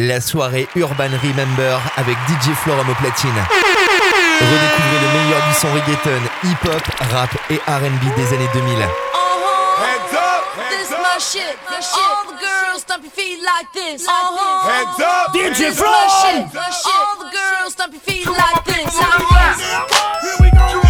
la soirée Urban Remember avec DJ Florum au platine. Redécouvrez le meilleur du son reggaeton, hip-hop, rap et R&B des années 2000. Hands up, this my shit, my shit. All the girls stomp your feet like this. Uh-huh. Hands up, DJ Flow. All the girls stomp your feet like this. Here we go.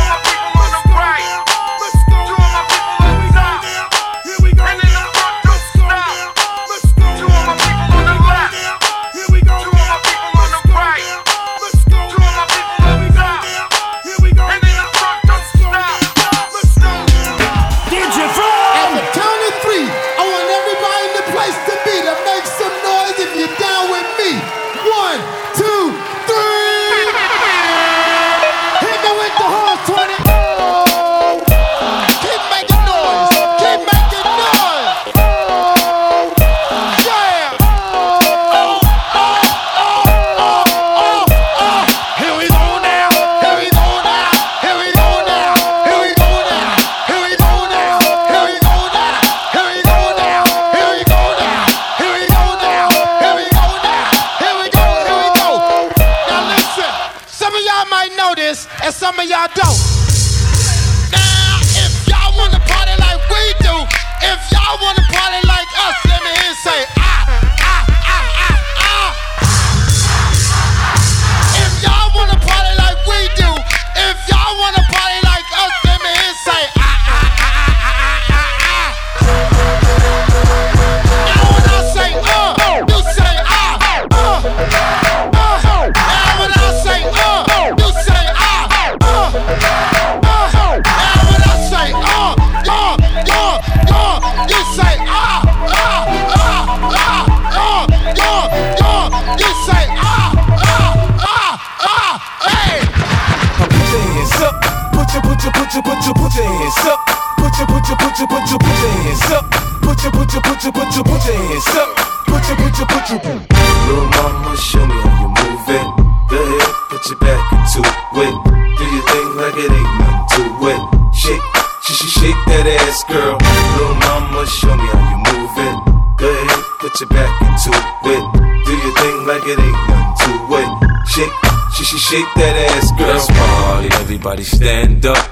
Shake, sh sh shake that ass, girl. Let's party, everybody stand up.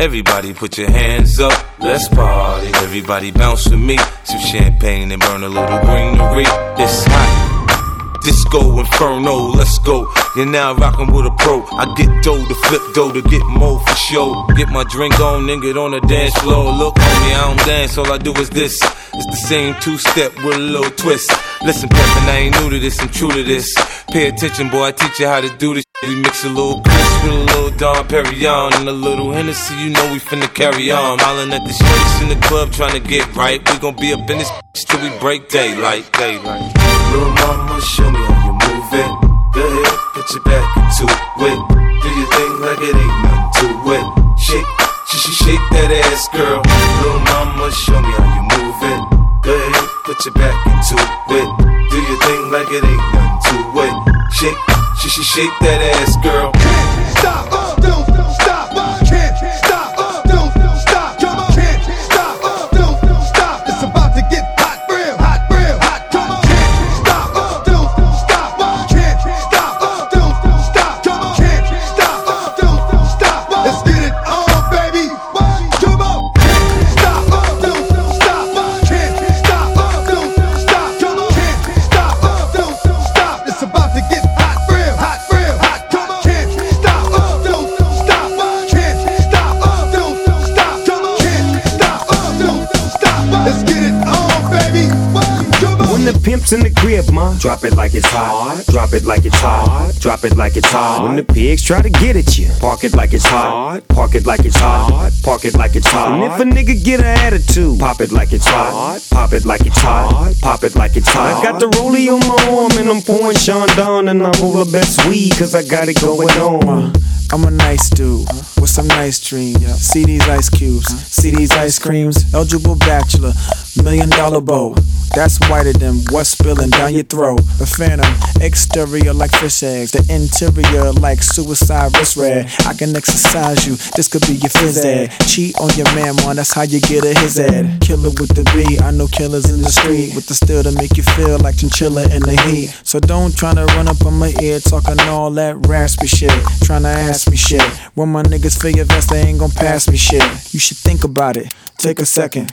Everybody put your hands up. Let's party. Everybody bounce with me. Some champagne and burn a little greenery. It's hot. Disco Inferno, let's go. You're now rocking with a pro. I get dough to flip dough to get more for show. Get my drink on and get on the dance floor. Look, homie, I don't dance, all I do is this. It's the same two step with a little twist. Listen, Peppin, I ain't new to this, I'm true to this. Pay attention, boy, I teach you how to do this. We mix a little Chris with a little Dom Perignon and a little Hennessy, you know we finna carry on. Smiling at the streets in the club trying to get right. We gon' be up in this till we break daylight, daylight. Little mama, show me how you move it. Go ahead, put your back into it. Do your thing like it ain't nothing to it. Shake, sh sh shake that ass, girl. Little mama, show me how you move it. Go ahead, put your back into it. Do your thing like it ain't nothing to it. Shake, sh sh shake that ass, girl. Don't stop, crib, ma, drop it like it's hot. Drop it like it's hot. Drop it like it's hot. When the pigs try to get at you, park it like it's hot. Park it like it's hot. Park it like it's hot. And if a nigga get an attitude, pop it like it's hot. Pop it like it's hot. Pop it like it's hot. I got the rollie on my arm and I'm pouring Chandon and I roll the best weed cause I got it going on. I'm a nice dude. with some nice dreams. See these ice cubes, see these ice creams. Eligible bachelor, million dollar bow. That's whiter than what's spilling down your throat. The phantom, exterior like fish eggs, the interior like suicide wrist red. I can exercise you, this could be your phys ed. Cheat on your man, man, that's how you get a his ed. Killer with the B, I know killers in the street with the steel to make you feel like chinchilla in the heat. So don't try to run up on my ear talking all that raspy shit. Tryna ask me shit. When my niggas your vest, they ain't gon' pass me shit. You should think about it. Take a second.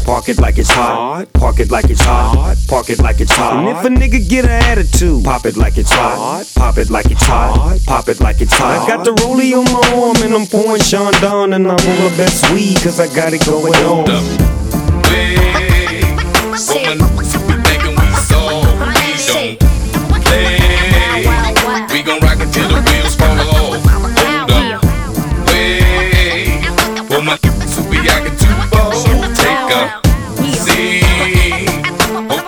park it like it's hot. Park it like it's hot. Park it like it's hot. And if a nigga get an attitude, pop it like it's hot. Pop it like it's hot. Pop it like it's hot. I got the rollie on my arm and I'm pouring Chandon and I roll the best weed cause I got it going on. Hey, woman, we thinking we so we don't play. We gon' rock until the wheels fall off. Hold up, wait, woman, so we acting too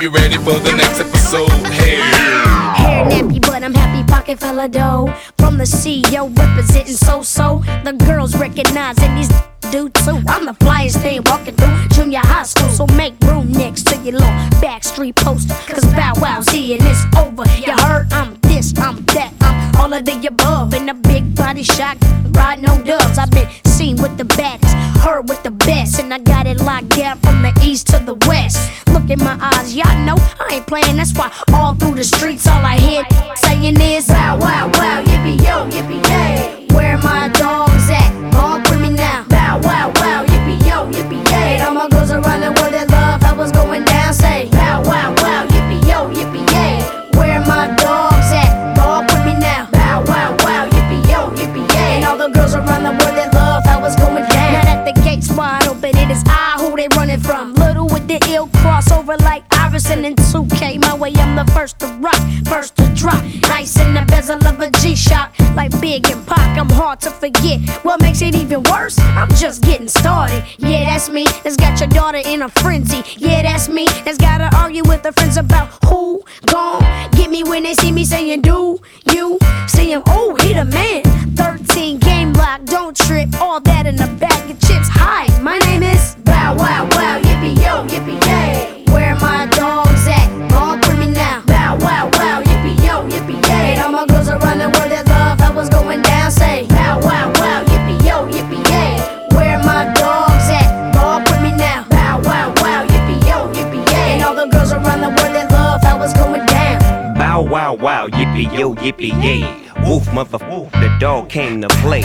You're ready for the next episode. Hey. Hair nappy, but I'm happy, pocket full of dough. From the CEO, representing so so. The girls recognize recognizing these do too. I'm the flyest thing walking through junior high school, so make room next to your little backstreet poster. Cause Bow Wow's here and it's over. You heard I'm this, I'm that, I'm all of the above. In a big body shot, riding on dubs. I've been seen with the baddest, heard with the best, and I got it locked down from the east to the west. In my eyes, y'all know I ain't playing. That's why all through the streets, all I hear saying is Wow, wow, wow, yippee yo, yippee yay. I'm just getting started. Yeah, that's me. That's got your daughter in a frenzy. Yeah, that's me. That's gotta argue with her friends about who gon' get me when they see me saying do yippee yo, yippee yay. Woof, mother, woof, the dog came to play.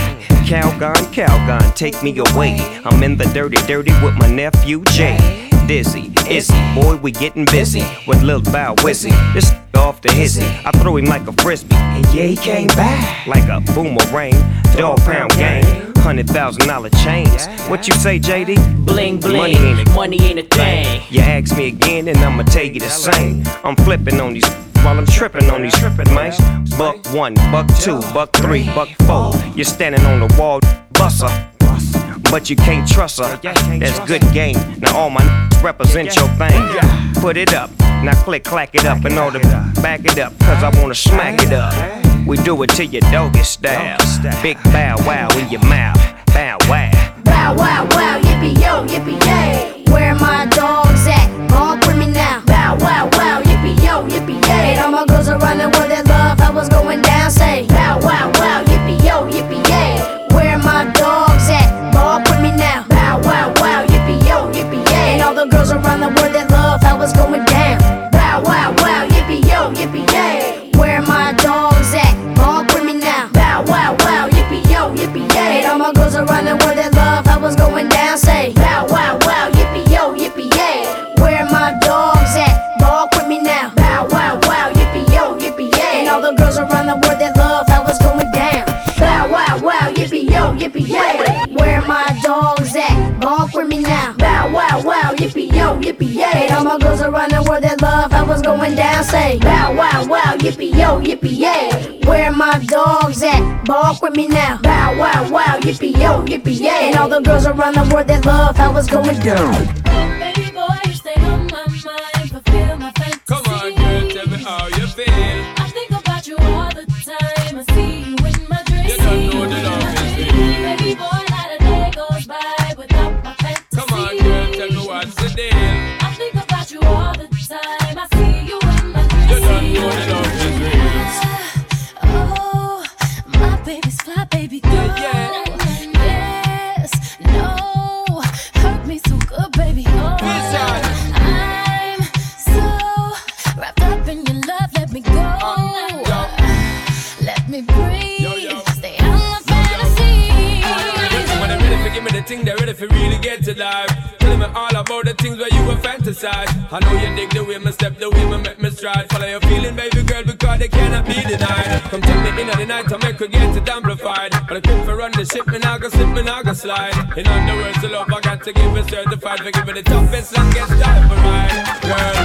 Calgon, Calgon, take me away. I'm in the dirty, dirty with my nephew Jay. Dizzy, Izzy, boy, we getting busy with Lil Bow Wizzy. This off the hizzy, I throw him like a frisbee, and yeah, he came back like a boomerang. Dog pound gang, hundred thousand dollar chains. What you say, JD? Bling bling, Money ain't a money ain't a thing. You ask me again, and I'ma tell you the same. I'm flipping on these while I'm tripping on these tripping mice. Buck one, buck two, buck three, buck four. You're standing on the wall, buster but you can't trust her. That's good game. Now all my n- represent your thing. Put it up, now click, clack it up, and all the back it up, cause I wanna smack it up. We do it to your doggy style. Big bow wow in your mouth. Bow wow. Bow wow wow, yippee yo, yippee yay. Where my dogs at? Walk with me now. Bow wow wow, yippee yo, yippee yay. And all my girls are running with find a word that love. I was going down, say bow wow wow, yippee yo yippee yay. Where my dogs at? Bark with me now. Bow wow wow, yippee yo yippee yay. And all the girls around the world that love. I was going down. life. Tell me all about the things where you were fantasize. I know you dig the way my step, the way my make me stride. Follow your feeling, baby girl, because they cannot be denied. Come take me in the night, I make her get it amplified. But I quit for run the ship, and I go slip, and I go slide. In other words, the love I got to give it certified. For giving the toughest, longest time for mine, girl.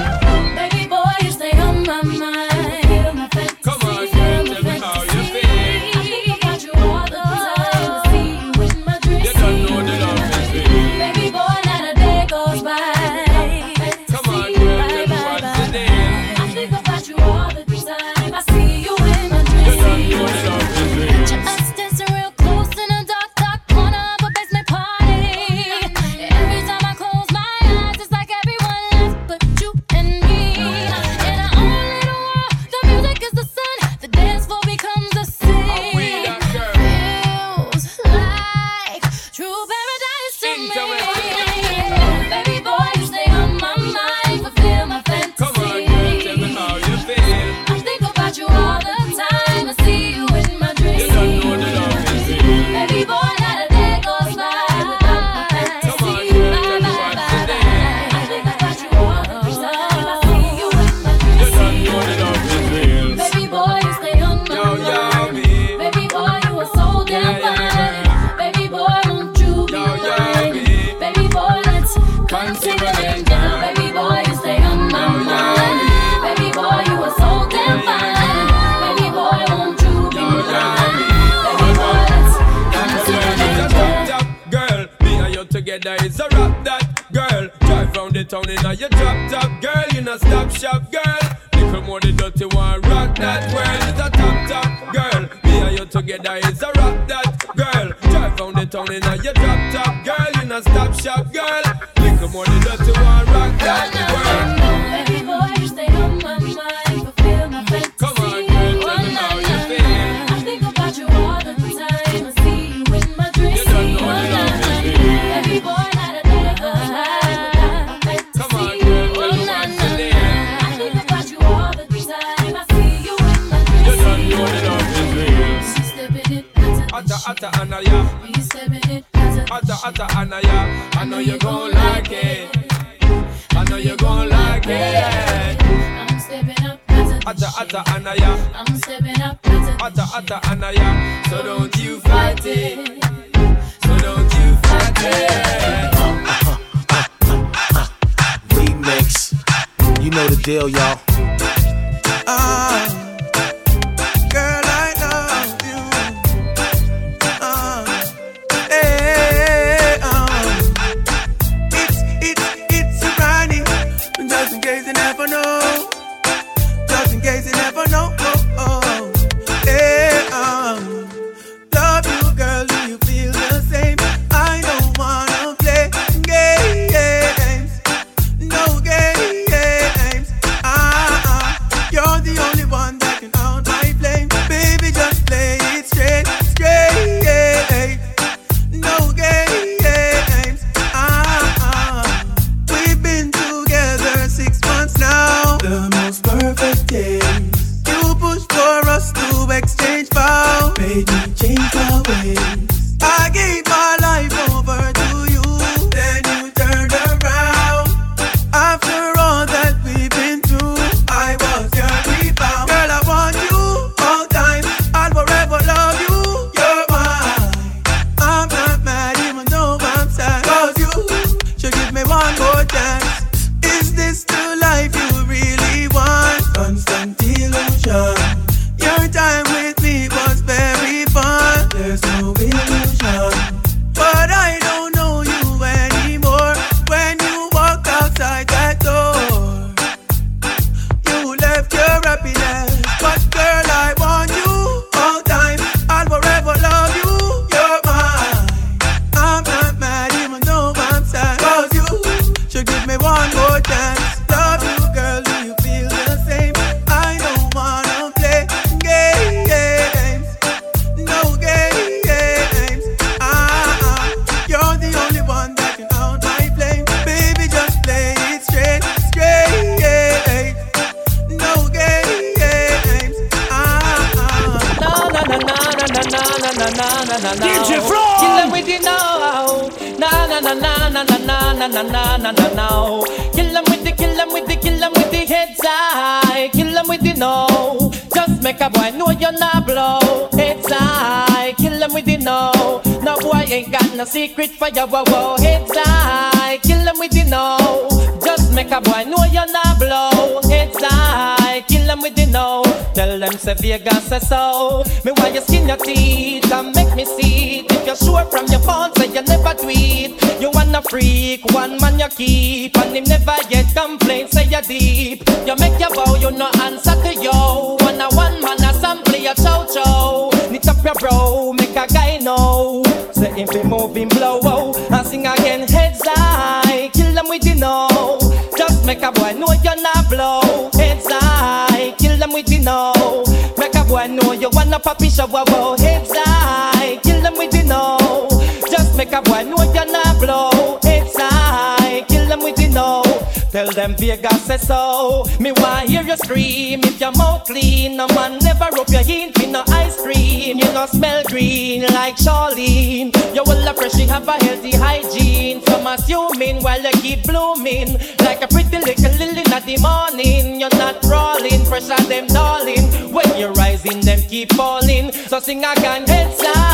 like Charlene. You will appreciate have a healthy hygiene. From assuming while you keep blooming. Like a pretty little lily in the morning. You're not rolling, pressure them, darling. When you're rising, them keep falling. So sing again, heads up.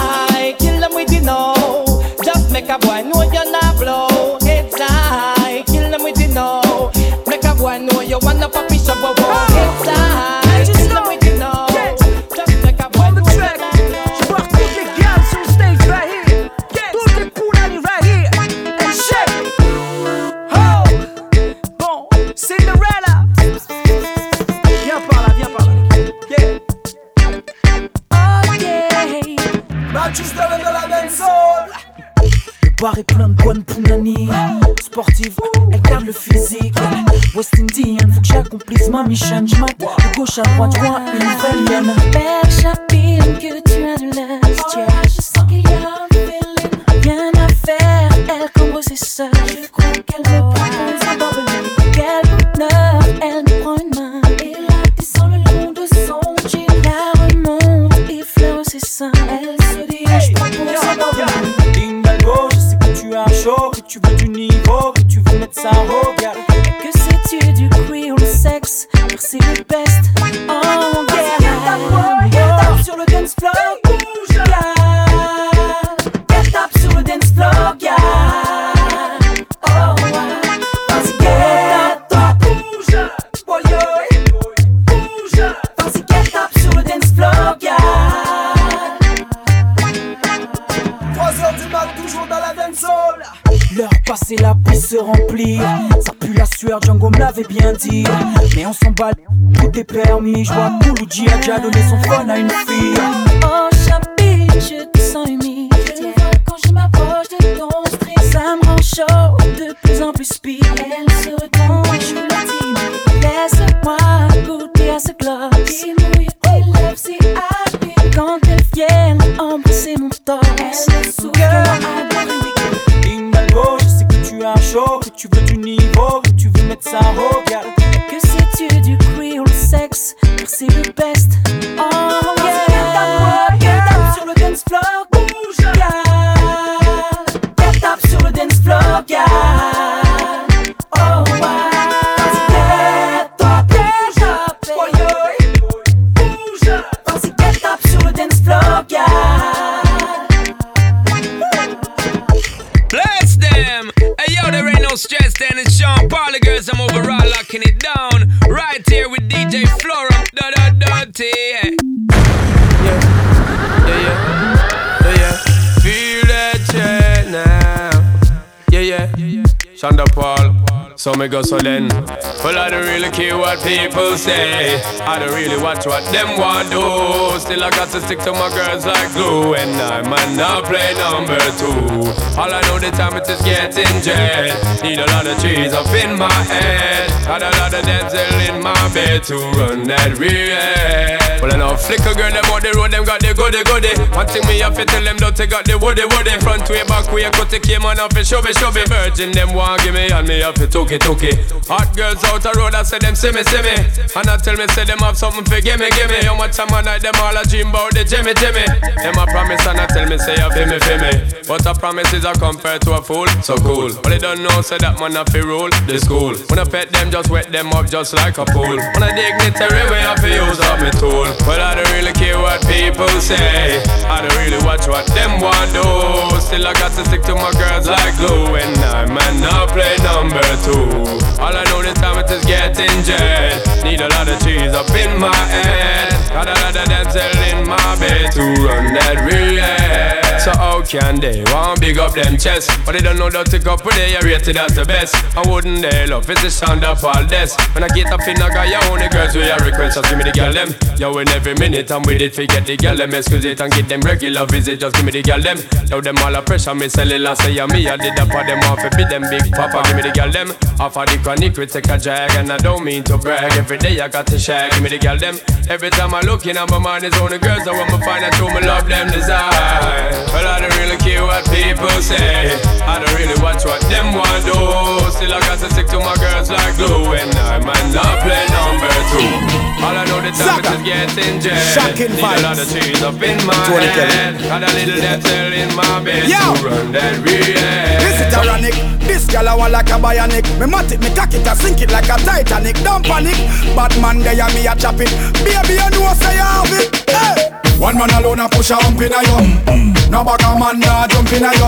mi chaîne, je mate de gauche à droite, loin une. bien dire. Mais on s'emballe, tout est permis. Je vois Mouloudji a déjà donné son fun à une so me go so then. Well, I don't really care what people say. I don't really watch what them want do. Still, I got to stick to my girls like glue. And I might not play number two. All I know the time it is getting jet. Need a lot of trees up in my head. Got a lot of dental in my bed to run that real. Well, I know a girl, them on the road, them got the goody goody. One thing me have to tell them, don't they got the woody woody. Front way, back way, cut the came on off and show me show me. Virgin, them want give me, and me have to took it, took. Hot girls out the road, I say them see me, see me. And I tell me, say them have something for gimme, gimme. How much time I night, them all a dream about the Jimmy, Jimmy. Them a promise, and I tell me, say you feel me, feel me. But a promise is a compare to a fool, so cool. But they don't know, say that man a fi rule the school. When I pet them, just wet them up just like a pool. When I dignitary, we have to use up me tool. But I don't really care what people say. I don't really watch what them want do. Still I got to stick to my girls like glue. And I man not play number two. All I know this time it is getting jet. Need a lot of cheese up in my head. Got a lot of damsel in my bed to run that real. So how can they want big up them chest? But they don't know that to go for they are rated as the best. I wouldn't they love it's the sound of all this. When I get up in a guy, you only girls with your request, just give me the girl them. Yo, in every minute I'm with it, forget the girl them. Excuse it and get them regular visit, just give me the girl them. Yo, them all a pressure, me sell it last say, me, I did that for them off, be them big papa, give me the girl them. Off of the chronic, we take a drag, and I don't mean to brag. Every day I got to shag, give me the girl them. Every time I look in, my mind is only girls, I want to find out who my love them desire. Well, I don't really care what people say. I don't really watch what them want do. Still, I got to stick to my girls like glue. And I might not play number two. All I know the time is getting jet. Shocking Need a lot of cheese up in my head. Got a little damsel in my bed Yo. to run that real. This is tyrannic. This gal I want like a bionic. Me mat it, me cock it, I sink it like a Titanic. Don't panic. Batman there, me a chop it. Baby, you know say you have it. Hey. One man alone a push a hump in a yo. No a man nah jump in a yo.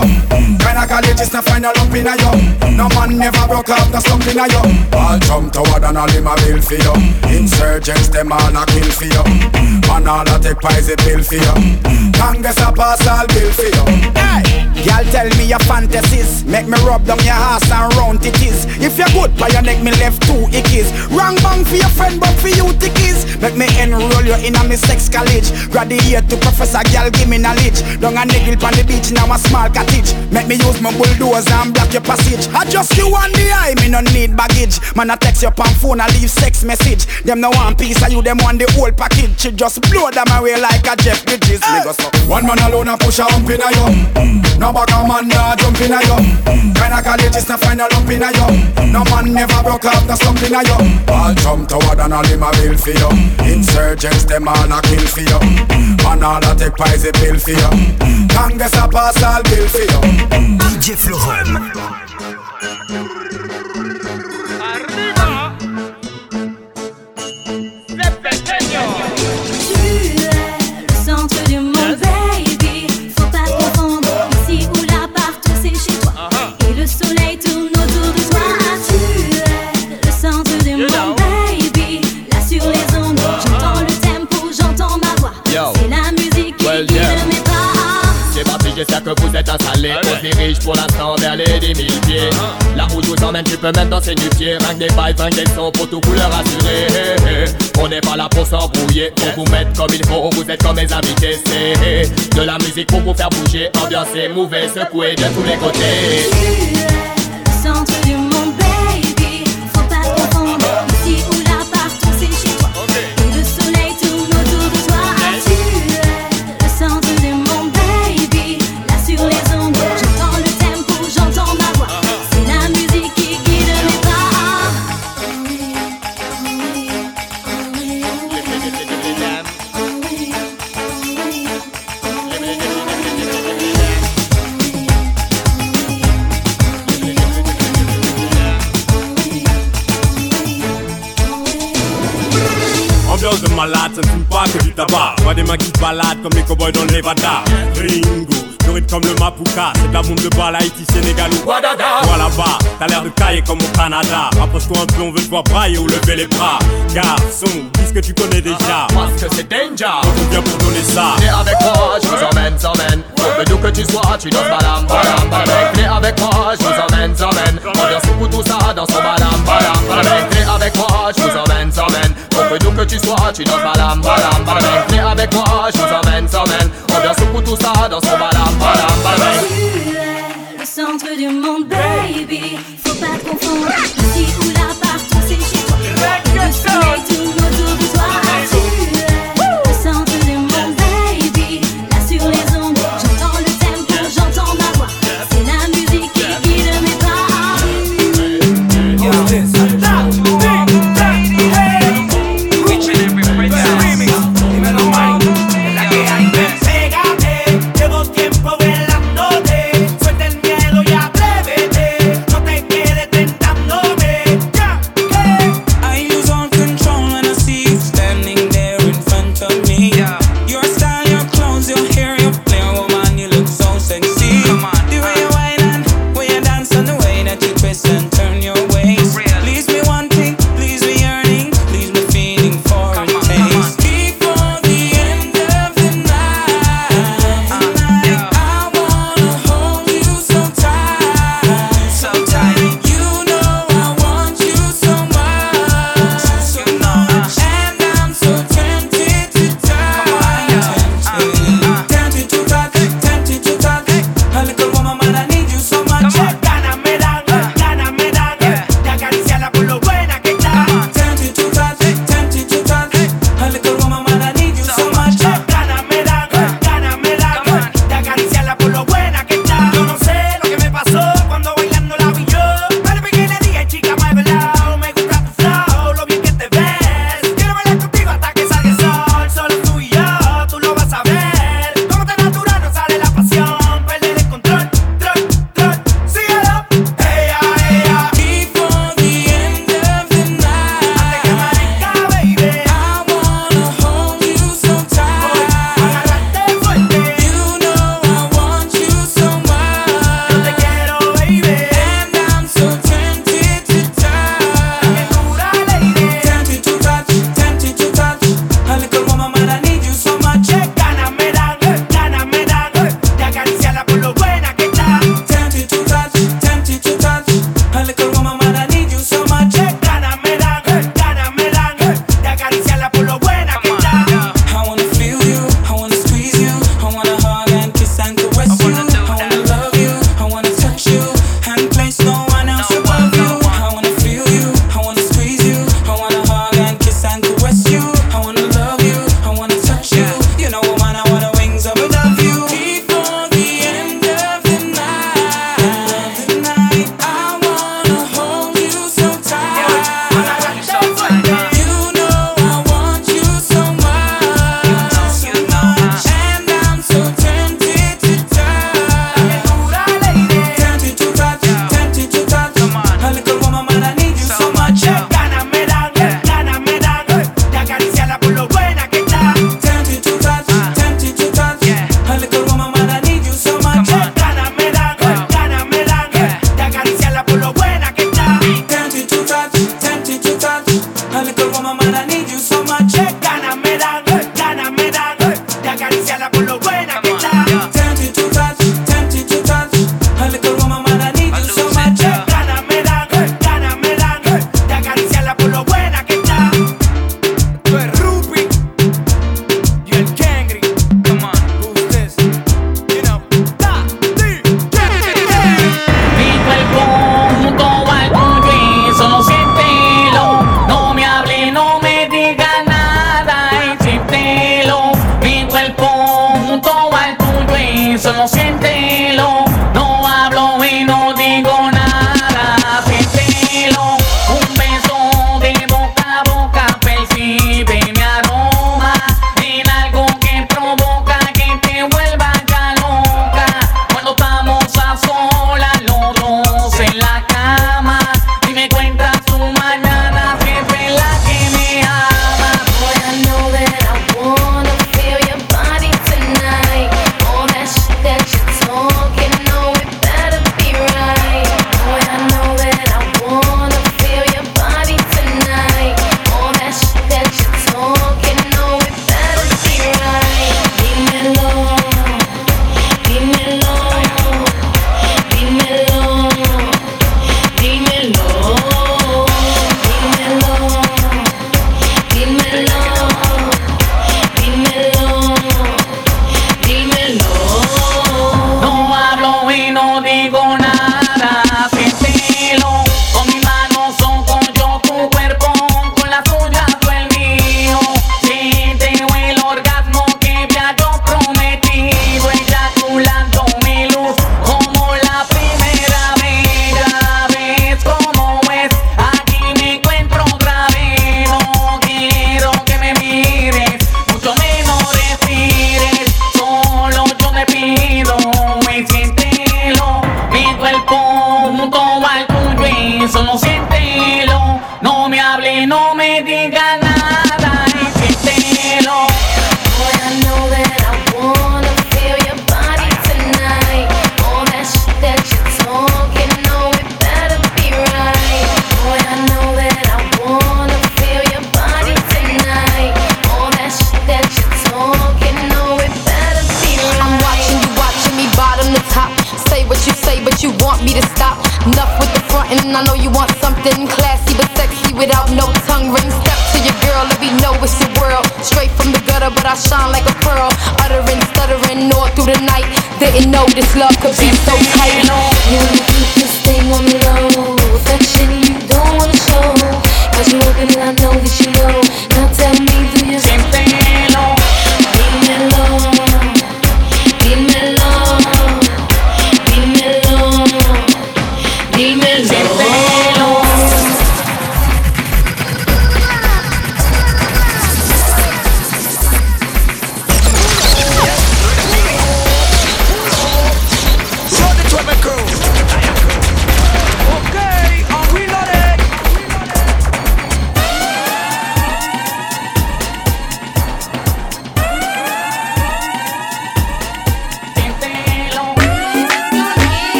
Kinda college is find a lump in a yo. No man never broke up the slump in a yo. All jump toward and all him a bill for you. Insurgents them all a kill for you. Man all take pies a bill for you. Mm-hmm. Congress a pass all bill for you. Mm-hmm. Hey, y'all tell me your fantasies. Make me rub down your ass and round titties. If you're good, by your neck me left two ickies. Wrong bang for your friend, but for you tickies. Make me enroll you in a me sex college. Graduate to professor, girl, give me knowledge. Down a niggle on the beach, now a small cottage. Make me use my bulldozer and block your passage. I just you on the eye, me no need baggage. Man, I text your pan phone, I leave sex message. Them no one piece, of you them want the whole package. She just blow them away like a Jeff Bridges. Me go so. One man alone a push a hump in a yo. Mm. No bag a man nah jump in a yo. Mm. Kinda college is not find a lump in a yo. Mm. No man never broke up the slump in a yo. All jump toward and all him a bill for you. Insurgents them all a kill for you. Man all a take pies a bill for you. Congress a pass all bill for you. DJ Florum. J'espère que vous êtes installés. On se dirige pour l'instant vers les 10 000 pieds. Là où je vous emmène, tu peux même danser du pied. Rien que des vibes, rien que des sons pour tout couleur assurée. On n'est pas là pour s'embrouiller, pour vous mettre comme il faut. Vous êtes comme mes invités, c'est de la musique pour vous faire bouger. Ambiancer, mouver, secouer de tous les côtés. Centre du monde, baby. Malade, ça ne fume pas que du tabac. Vois des mains qui se baladent comme les cowboys dans le. Ringo, comme le Mapuka. C'est de la bombe de balle Haïti, Sénégal ou Guadada. Toi là-bas, t'as l'air de cailler comme au Canada. Rapproche-toi un peu, on veut te voir brailler ou lever les bras. Garçon, dis ce que tu connais déjà. Parce que c'est danger. On vient pour donner ça. Viens avec moi, je vous emmène, emmène. Que d'où que tu sois, tu danses balam, balam, balam. Viens avec moi, je vous emmène, emmène. Ambiance beaucoup tout ça dans son balam, balam, balam. Viens avec moi, je vous emmène, emmène. Que d'où que tu sois, tu danses balam, balam, balam. Viens avec moi, je vous emmène, emmène. Beaucoup tout ça dans son balam, balam, balam. Tu es le centre du monde, baby. Faut pas te confondre ici ou là, partout c'est chez toi.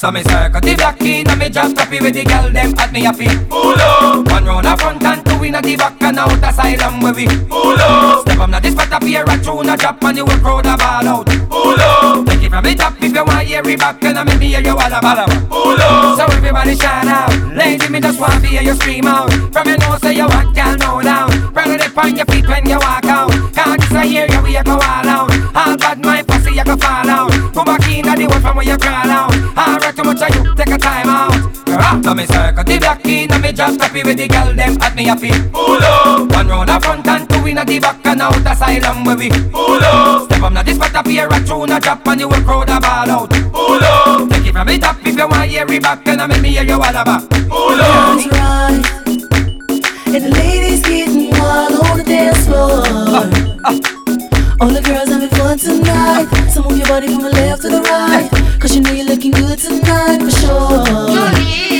So me circle the block in and me just happy with the girl them at me happy. Pull up. One round a front and two in a the back and out asylum where we. Pull up. Step on this spot up here a tune a drop and you will crowd a ball out. Pull up. Take it from the top if you want hear it back and I make me hear you all a ball out. Pull up. So everybody shine out. Lady me just want to hear you scream out. From your nose say you want girl no down. Brother dip on your feet when you walk out. Can't just hear you we you go all out. All bad my pussy you go fall out. Go back in the world from where you crawl out. Alright too much of you take a time out. So me circle the block in and me just happy with the girl them at me happy. Pull up. One round a front and two in a the back and out asylum where we. Pull up. Step up now this spot up here a tune a drop and you will crowd a ball out. Pull up. Take it from the top if you want hear it back and I make me hear you all about. Pull up. That's right, and the ladies getting wild on the dance floor. All the girls having fun tonight. So move your body from the left to the right, cause you know you're looking good tonight for sure.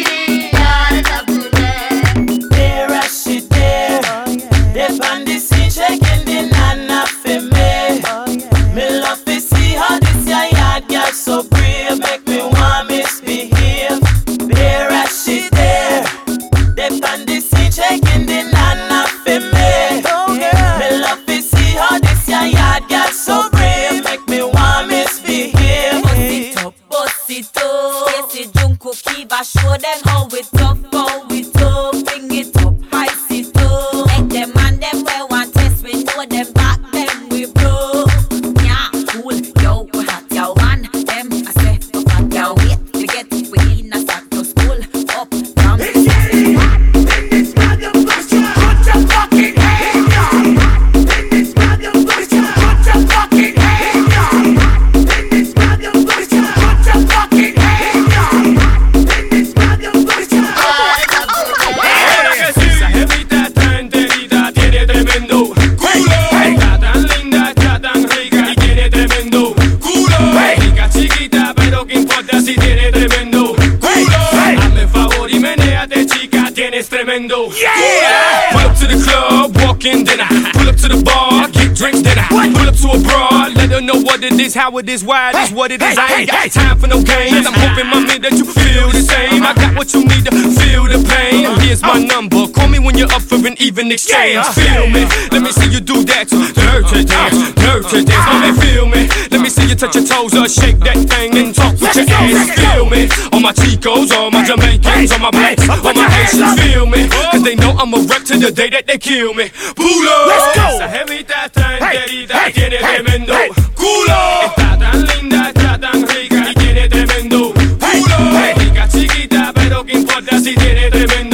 What it is, how it is, why it is, what it is. I ain't got time for no games. I'm hoping, mommy, that you feel the same. I got what you need to feel the pain. Here's my number. Call me when you're up for an even exchange. Feel me? Let me see you do that. Dirty dance, dirty dance. Let me feel me. Let me see you touch your toes or shake that thing and talk with your ass. Feel me? All my Chicos, all my Jamaicans, all my blacks, all my Haitians. Feel me? Cause they know I'm a wreck to the day that they kill me. Pulo. Let's go. Esa jevita tan querida tiene tremendo culo. Está tan linda, está tan rica y tiene tremendo culo. Rica chiquita, pero qué importa si tiene tremendo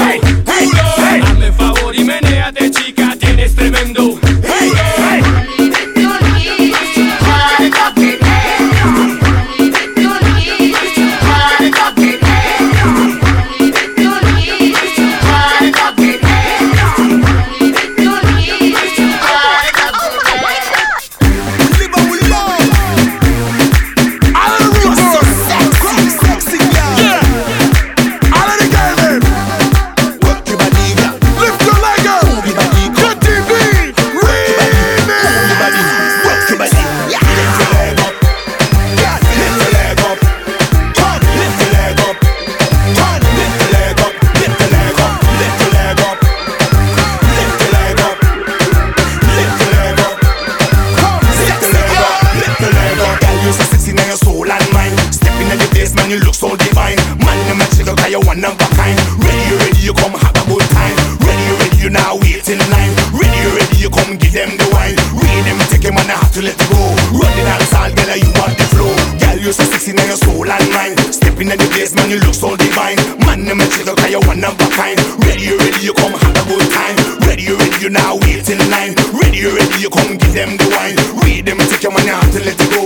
step in the place, man, you look so divine. Man, I'm a little guy, you one of a kind. Ready, ready, you come have a good time. Ready, ready, you now wait in line. Ready, ready, you come give them the wine. Read them, take your money out till let it go.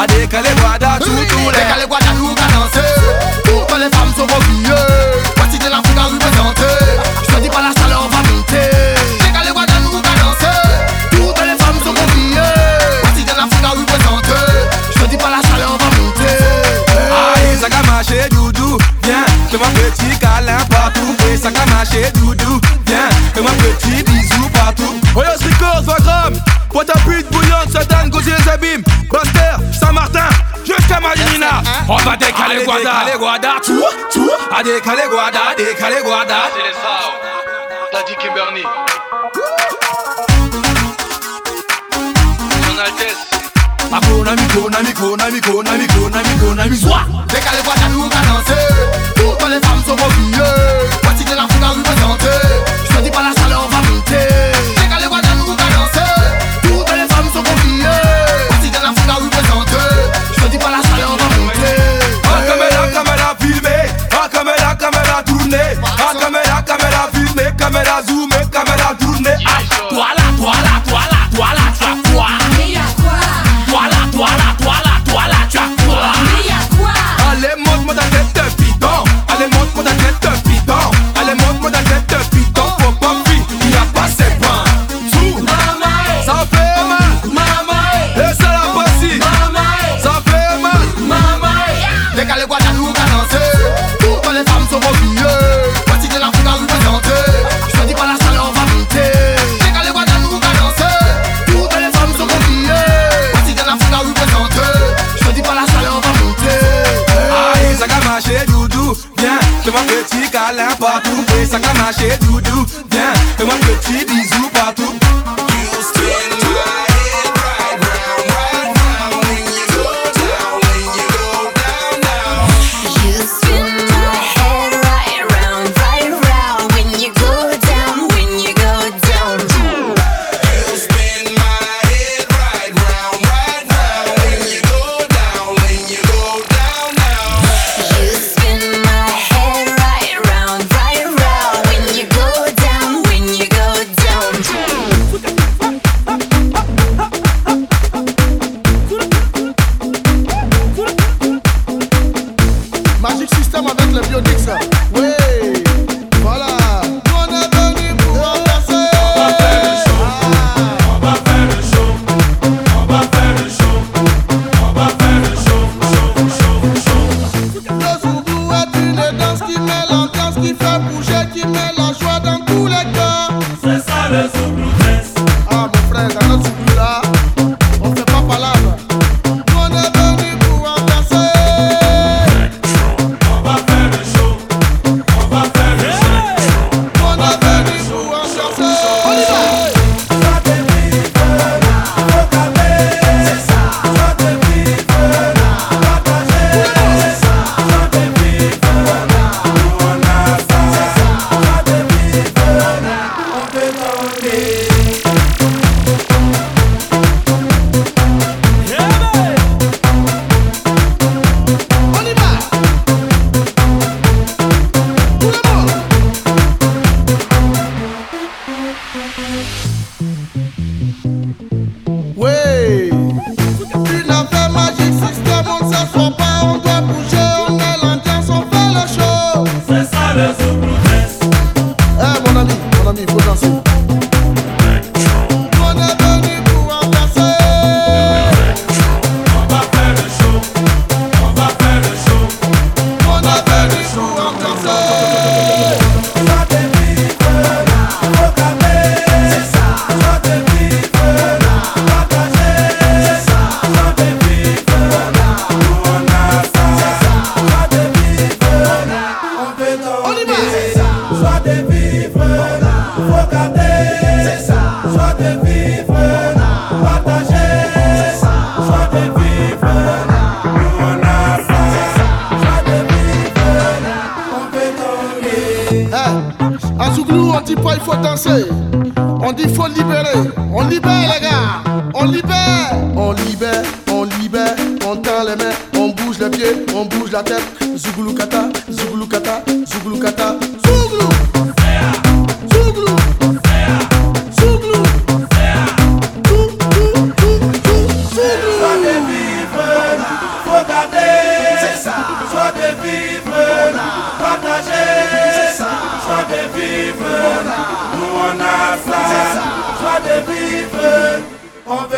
A des que les guadas, tout, danser. Toutes les femmes sont mobiles. Voici de l'Afrique à représenter. Je te dis pas la chaleur, on va monter. les danser. Toutes les femmes sont de l'Afrique à représenter. Je te dis pas la chaleur, on va ça va marcher, doudou. Viens, fais-moi petit câlin partout. Ça va marcher, doudou. On va décaler Gwada. Décaler Gwada, tout, tout. À décaler Gwada, décaler Gwada. C'est les sao. T'as dit Kimberly. Son Altesse. Ako na mi ko na mi ko na mi ko na mi ko na mi ko na mi zwa. Décaler Gwada, nous va danser. ça comme un chez Doudou. Viens, fais-moi un petit bisou système avec les vieux Dixon. Wait.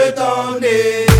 retourner.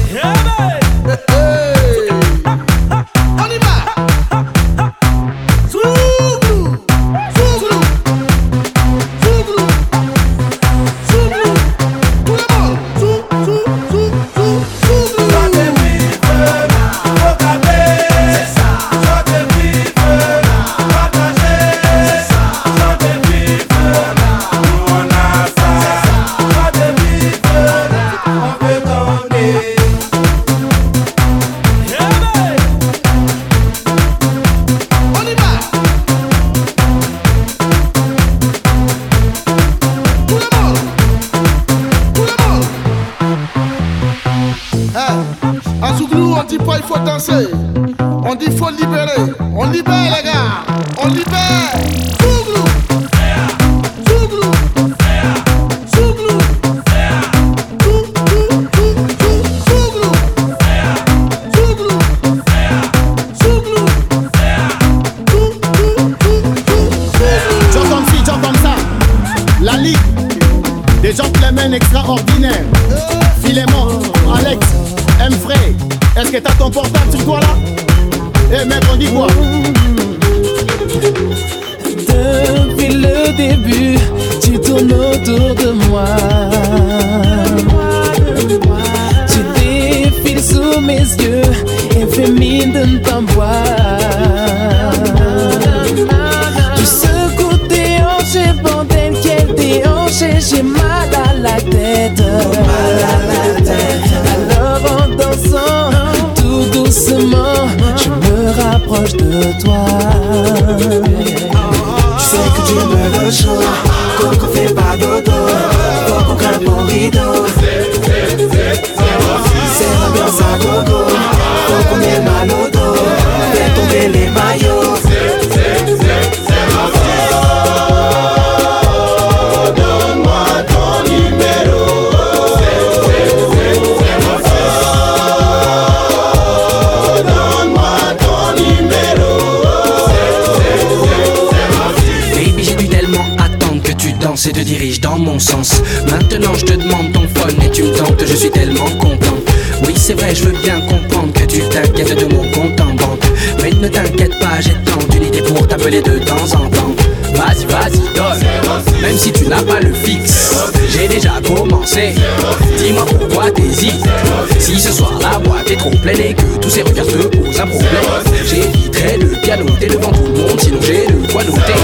et te dirige dans mon sens. Maintenant je te demande ton phone et tu me tentes, je suis tellement content. Oui c'est vrai, je veux bien comprendre que tu t'inquiètes de mon compte en banque. Mais ne t'inquiète pas, j'ai tant d'une idée pour t'appeler de temps en temps. Vas-y, vas-y, donne. Même si tu n'as pas le fixe, j'ai déjà commencé. Dis-moi pourquoi t'hésites. Si ce soir la boîte est trop pleine et que tous ces regards te posent un problème, j'éviterai de pianoter devant tout le monde, sinon j'ai le poids noté.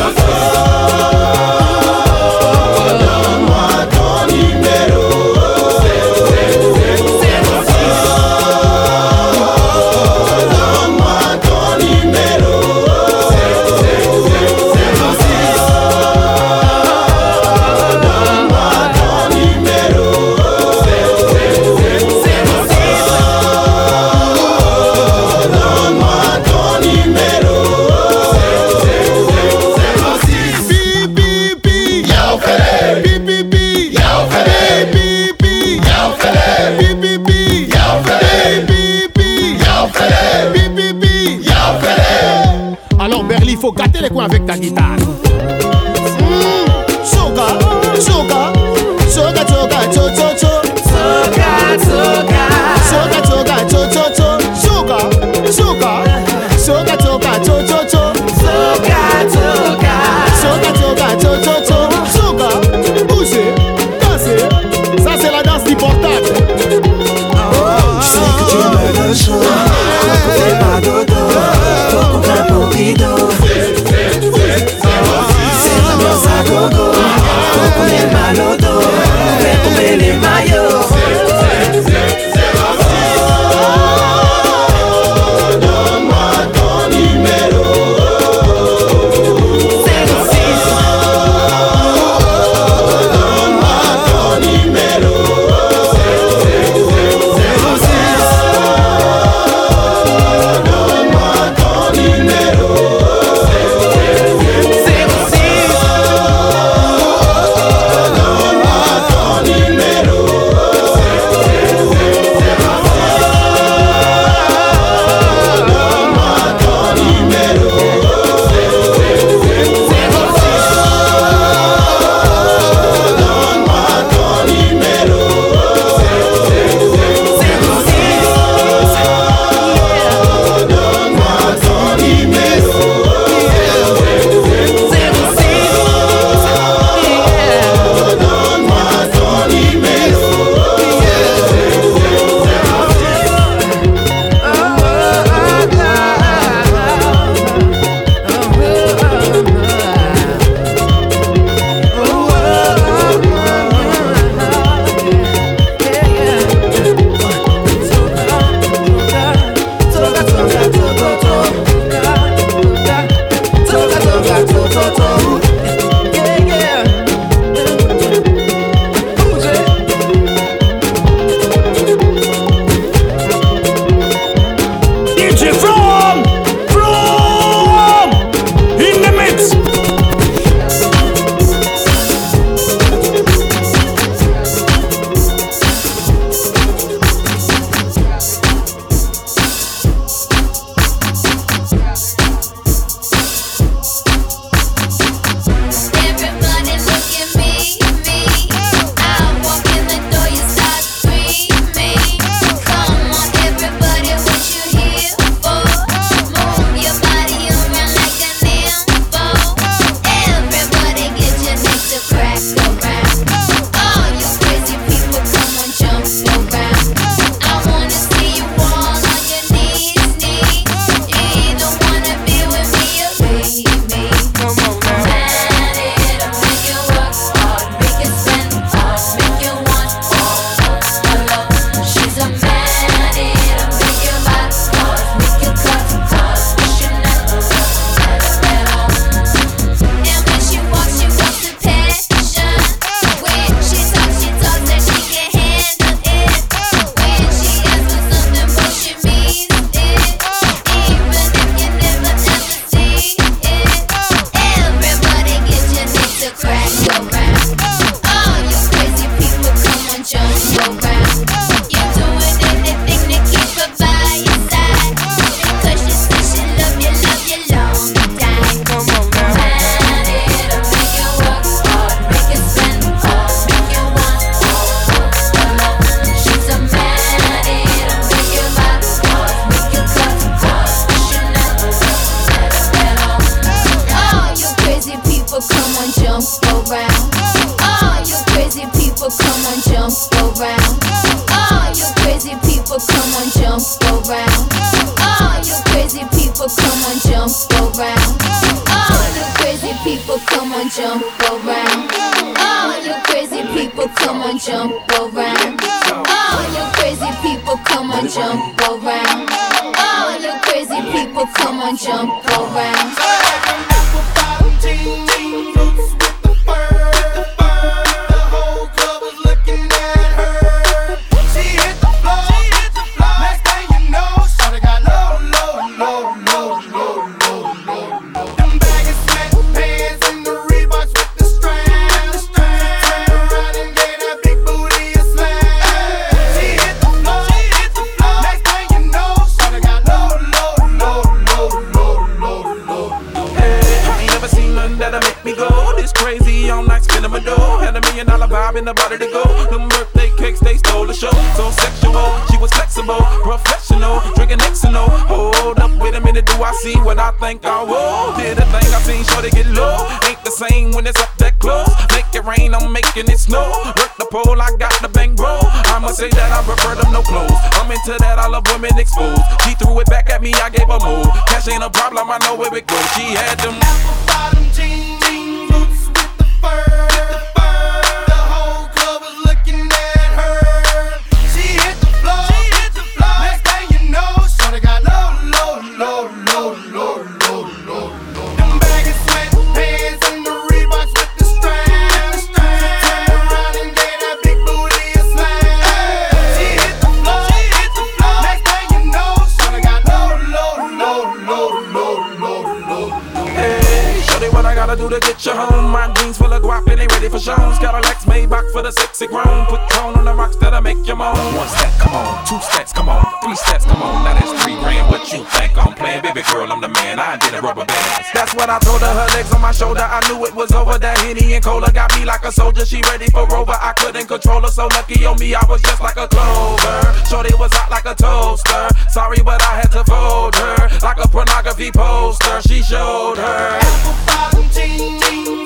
over. Shorty was hot like a toaster. Sorry, but I had to fold her like a pornography poster. She showed her apple bottom.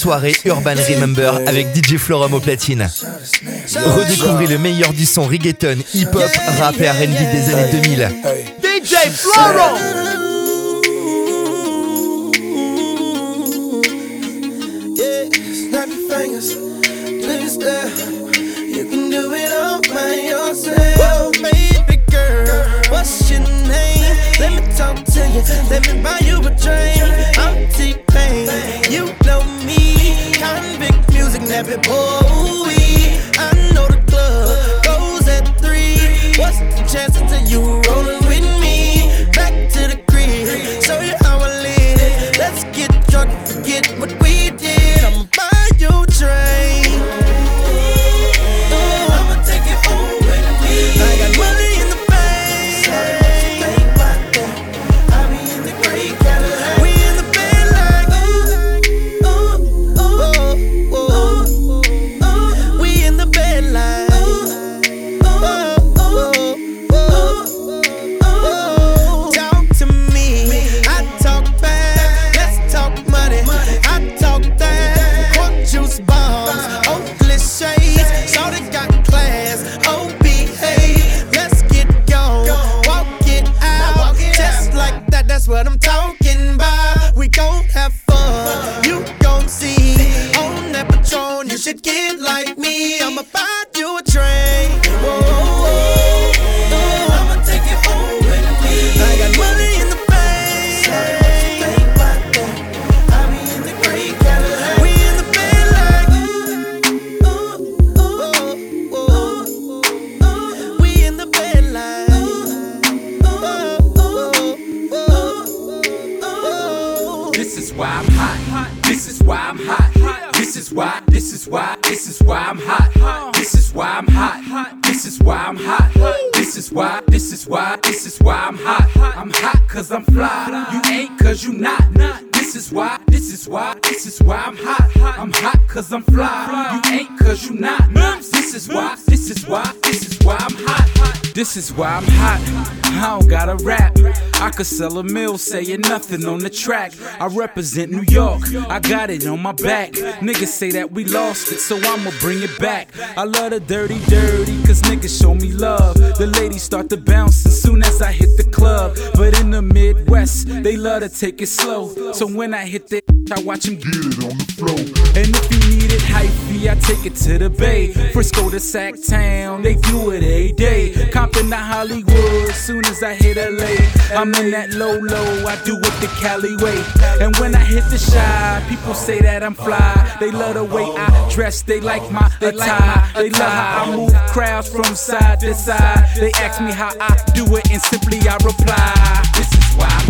soirée Urban Remember avec DJ Florum au platine. Redécouvrez le meilleur du son reggaeton, hip-hop, rap et R&B des années 2000. DJ Florum Sell a mill saying nothing on the track. I represent New York. I got it on my back. Niggas say that we lost it, so I'ma bring it back. I love the dirty, dirty, cause niggas show me love. The ladies start to bounce as soon as I hit the club. But in the Midwest, they love to take it slow. So when I hit the I watch them get it on the floor. And if you need it hyphy, I take it to the bay. Frisco to Sac Town, they do it a day. Compton to Hollywood, soon as I hit LA. I'm in that low low, I do it the Cali way. And when I hit the Chi, people say that I'm fly. They love the way I dress, they like my attire. They love how I move crowds from side to side. They ask me how I do it, and simply I reply. This is why I'm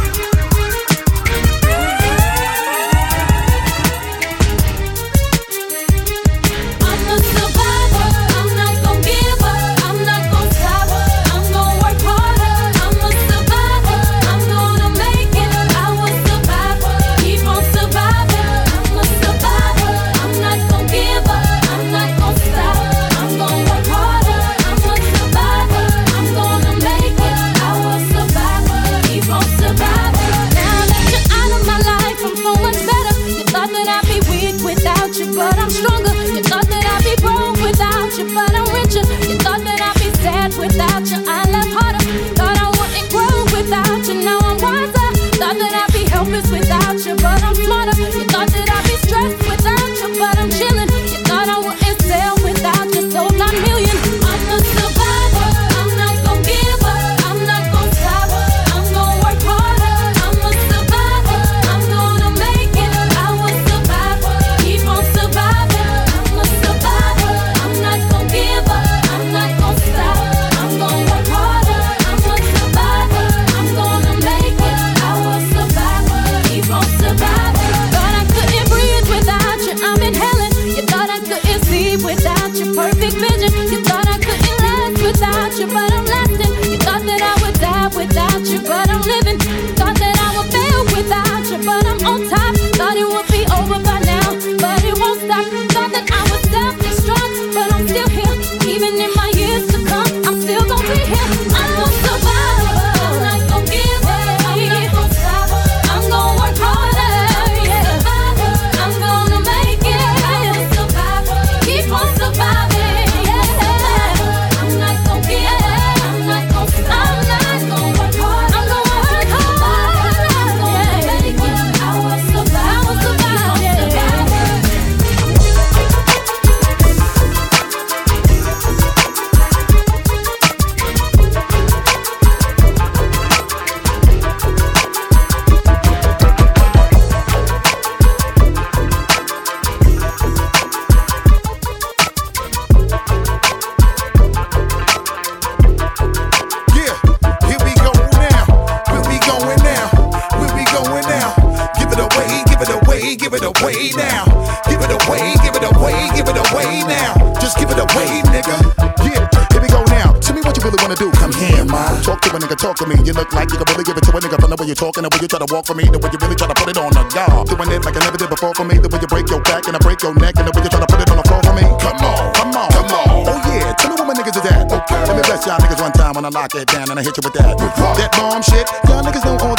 to walk for me, the way you really try to put it on a y'all. Doing it like I never did before for me, the way you break your back and I break your neck, and the way you try to put it on the floor for me. Come on, come on, come on. Oh yeah, tell me where my niggas is at. Okay. Let me bless y'all niggas one time when I lock it down and I hit you with that. That bomb shit, y'all niggas know all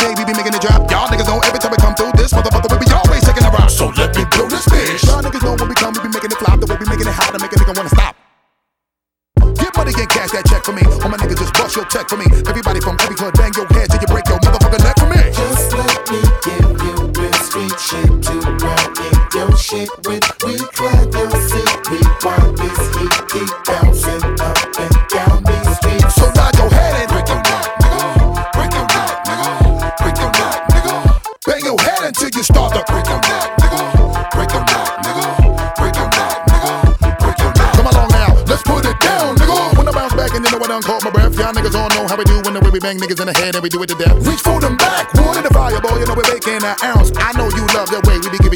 we bang niggas in the head and we do it to death. Reach for them back, water the fire, boy, you know we're making an ounce. I know you love that way we be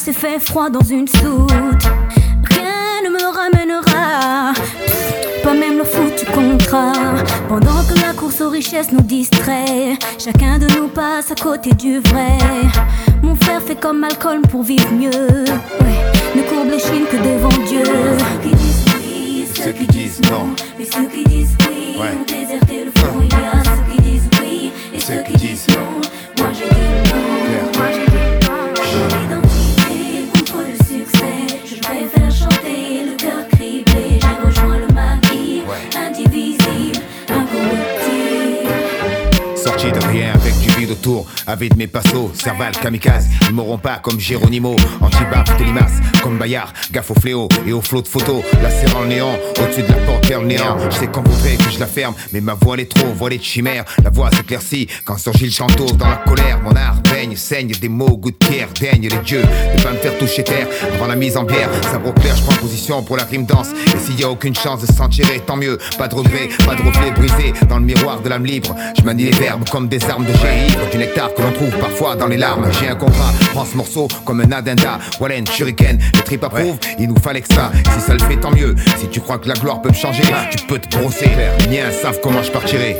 s'est fait froid dans une soute. Rien ne me ramènera, pas même le foutu contrat. Pendant que la course aux richesses nous distrait, chacun de nous passe à côté du vrai. Mon frère fait comme Malcolm pour vivre mieux. Ne courbe les chines que devant Dieu. Ceux qui disent oui, ceux qui disent non. Mais ceux qui disent oui ouais. ont le fond. Il y a ceux qui disent oui et ceux, ceux qui disent non. Avec mes passos, Serval, kamikaze, ils m'auront pas comme Géronimo, anti-baf, télimas, comme Bayard, gaffe au fléau et au flot de photos, la le néant, au-dessus de la le néant, je sais qu'on voudrait que je la ferme, mais ma voix elle est trop voilée de chimère, la voix s'éclaircit quand surgit le chanteau dans la colère, mon art baigne, saigne des mots, goût de pierre, daigne. Les dieux, ne pas me faire toucher terre, avant la mise en bière, sabre clair, je prends position pour la rime danse, et s'il y a aucune chance de s'en tirer, tant mieux, pas de regret, pas de reflet brisé dans le miroir de l'âme libre, je manie les verbes comme des armes de jet ivre, du nectar que l'on trouve parfois dans les larmes, j'ai un contrat, prends ce morceau comme un addenda, Wallen, shuriken, les tripes approuvent, il nous fallait que ça, si ça le fait tant mieux, si tu crois que la gloire peut me changer, tu peux te brosser, les miens savent comment je partirai,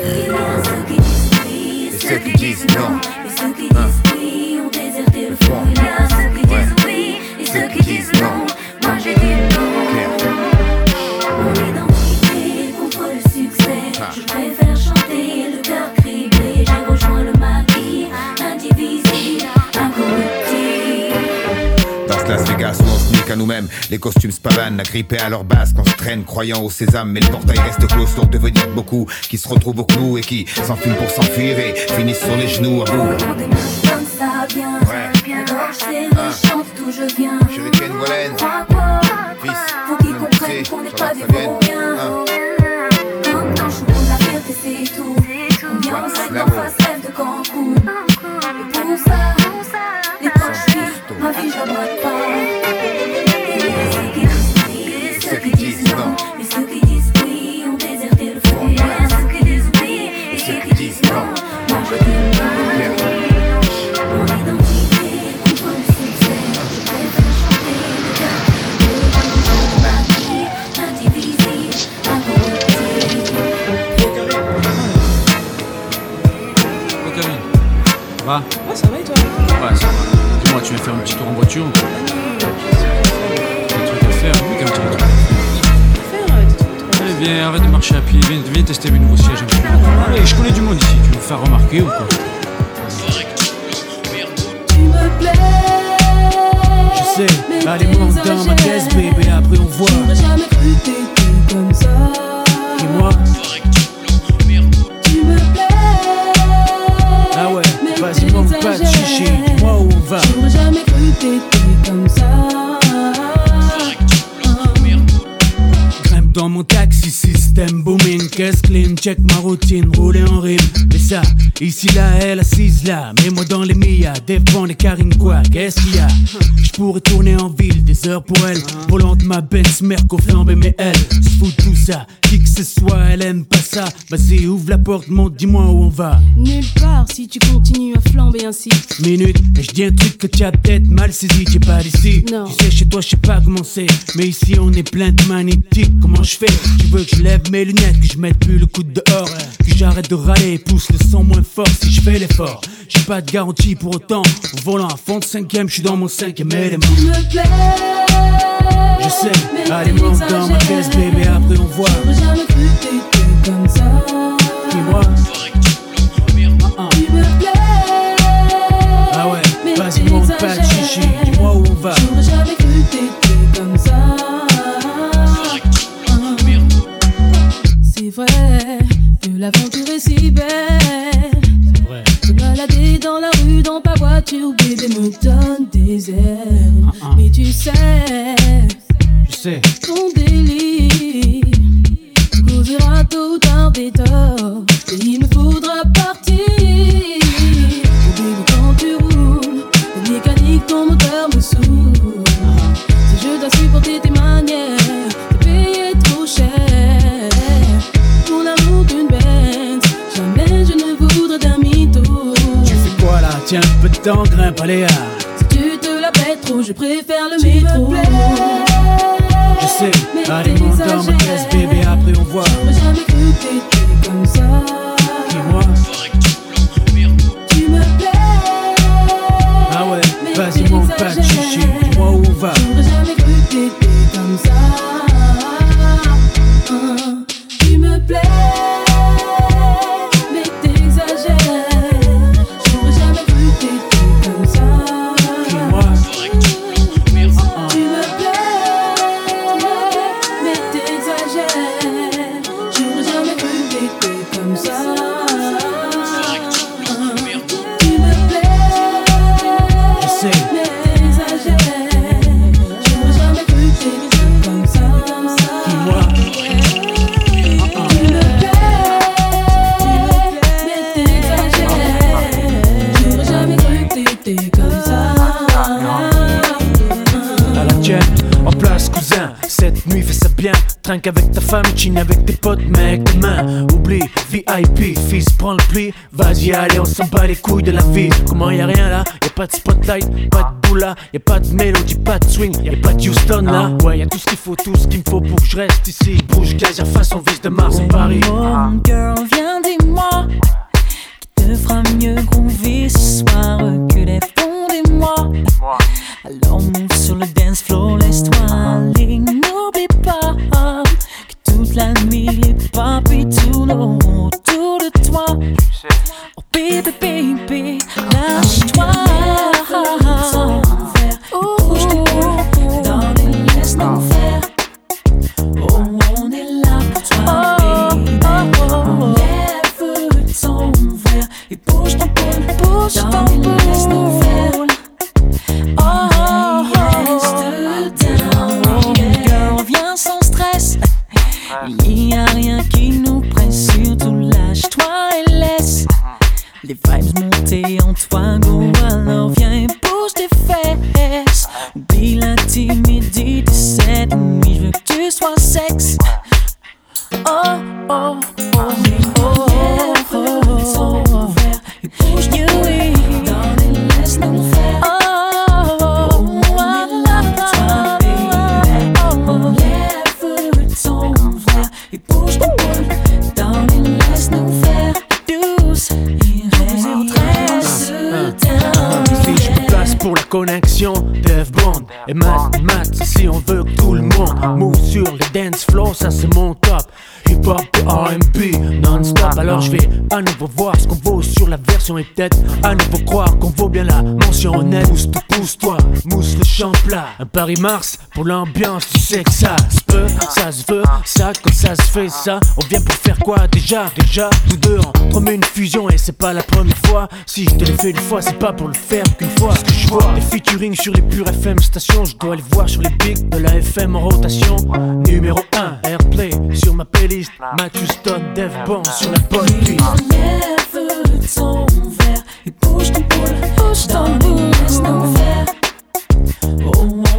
et ceux qui disent non, Et ceux qui disent oui ont déserté le y a ceux qui disent oui et ceux qui disent non. Où on se nique à nous-mêmes, les costumes spavan, agrippés à leur base, qu'on se traîne croyant au sésame, mais le portail reste clos sur devenir beaucoup, qui se retrouvent au clou et qui s'enfument pour s'enfuir et finissent sur les genoux à bout. Comme ça la gorge serrée, chante d'où je viens. Shuriken Wallen, Faut qu'ils comprennent qu'on n'est pas des pour rien. Comme dans Chou, la fierté c'est tout. Ambiance avec la en face, rêve de Cancun. Et pour ça, les proches vivent, ma vie je brade pas. Remarquer ou quoi. Je sais, allez, monte dans ma caisse, bébé, après on voit. J'aurais jamais cru t'étais comme ça. Dis-moi, Tu me plais. ah ouais, vas-y, monte pas de chichi, dis-moi où on va. J'aurais jamais cru t'étais comme ça. Dans mon taxi, système booming, caisse clean, check ma ici là, elle assise là, mets-moi dans les Mia, devant les carines quoi, qu'est-ce qu'il y a? Je pourrais tourner en des heures pour elle, volant de ma Benz, Merco flambé, mais elle se fout de tout ça, qui que ce soit, elle aime pas ça. Vas-y, ouvre la porte, monte, dis-moi où on va. Nulle part si tu continues à flamber ainsi. Minute, et je dis un truc que tu as peut-être mal saisi, t'es pas d'ici. Non. Tu sais, chez toi, je sais pas comment c'est. Mais ici, on est plein de magnétiques. Comment je fais? Tu veux que je lève mes lunettes, que je mette plus le coude dehors, que j'arrête de râler et pousse le son moins fort si je fais l'effort. J'ai pas de garantie pour autant. Au volant à fond de cinquième, je suis dans mon cinquième élément. Tu me plais. Je sais, allez, monte dans ma caisse, bébé, après on voit. J'aurais jamais cru t'étais comme ça. Dis-moi, Tu me plais. ah ouais, vas-y, monte pas de chichi, dis-moi où on va. Jamais cru t'étais comme ça. C'est vrai que l'aventure est si belle. Dans la rue, dans ta voiture, bébé me donne des ailes. Mais tu sais, Je sais, ton délire causera tôt ou tard des torts. Et ah. Si tu te la pètes trop, je préfère s'en bat les couilles de la vie. Comment y a rien là? Y'a pas de spotlight, pas de boula Y'a pas de mélodie, pas de swing. Y'a pas de Houston là. Ouais, y'a tout ce qu'il faut, tout ce qu'il me faut pour que je reste ici. Bouge, gaz, façon vis de Mars à Paris. Oh, girl, viens dis-moi Qui te fera mieux groover ce soir? Que les fonds des mois Alors move sur le dance floor, laisse-toi aller. N'oublie pas que toute la nuit les papis tournent baby, baby, lâche-toi Un Paris Mars pour l'ambiance Tu sais que ça se peut, ça se veut Ça quand ça se fait ça On vient pour faire quoi déjà? Déjà, nous deux on promet une fusion Et c'est pas la première fois. Si je te l'ai fait une fois c'est pas pour le faire qu'une fois. Ce que je vois Des featuring sur les pures FM stations Je dois les voir sur les pics de la FM en rotation. Numéro 1, Airplay sur ma playlist Matthew Stone, Dev Bond sur la bonne piste. Lève ton verre et bouge ton boule, bouge ton ton verre et bouge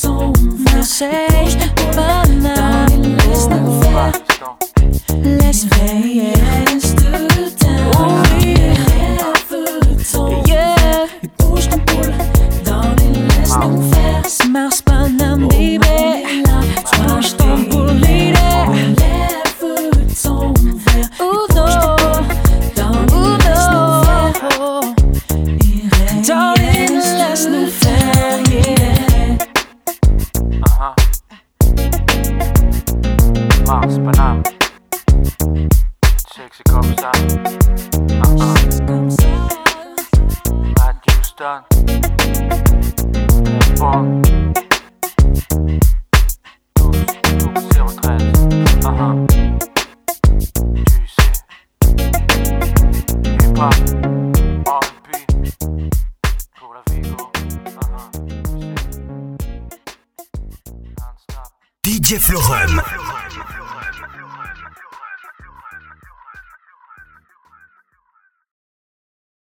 ton boule, darling,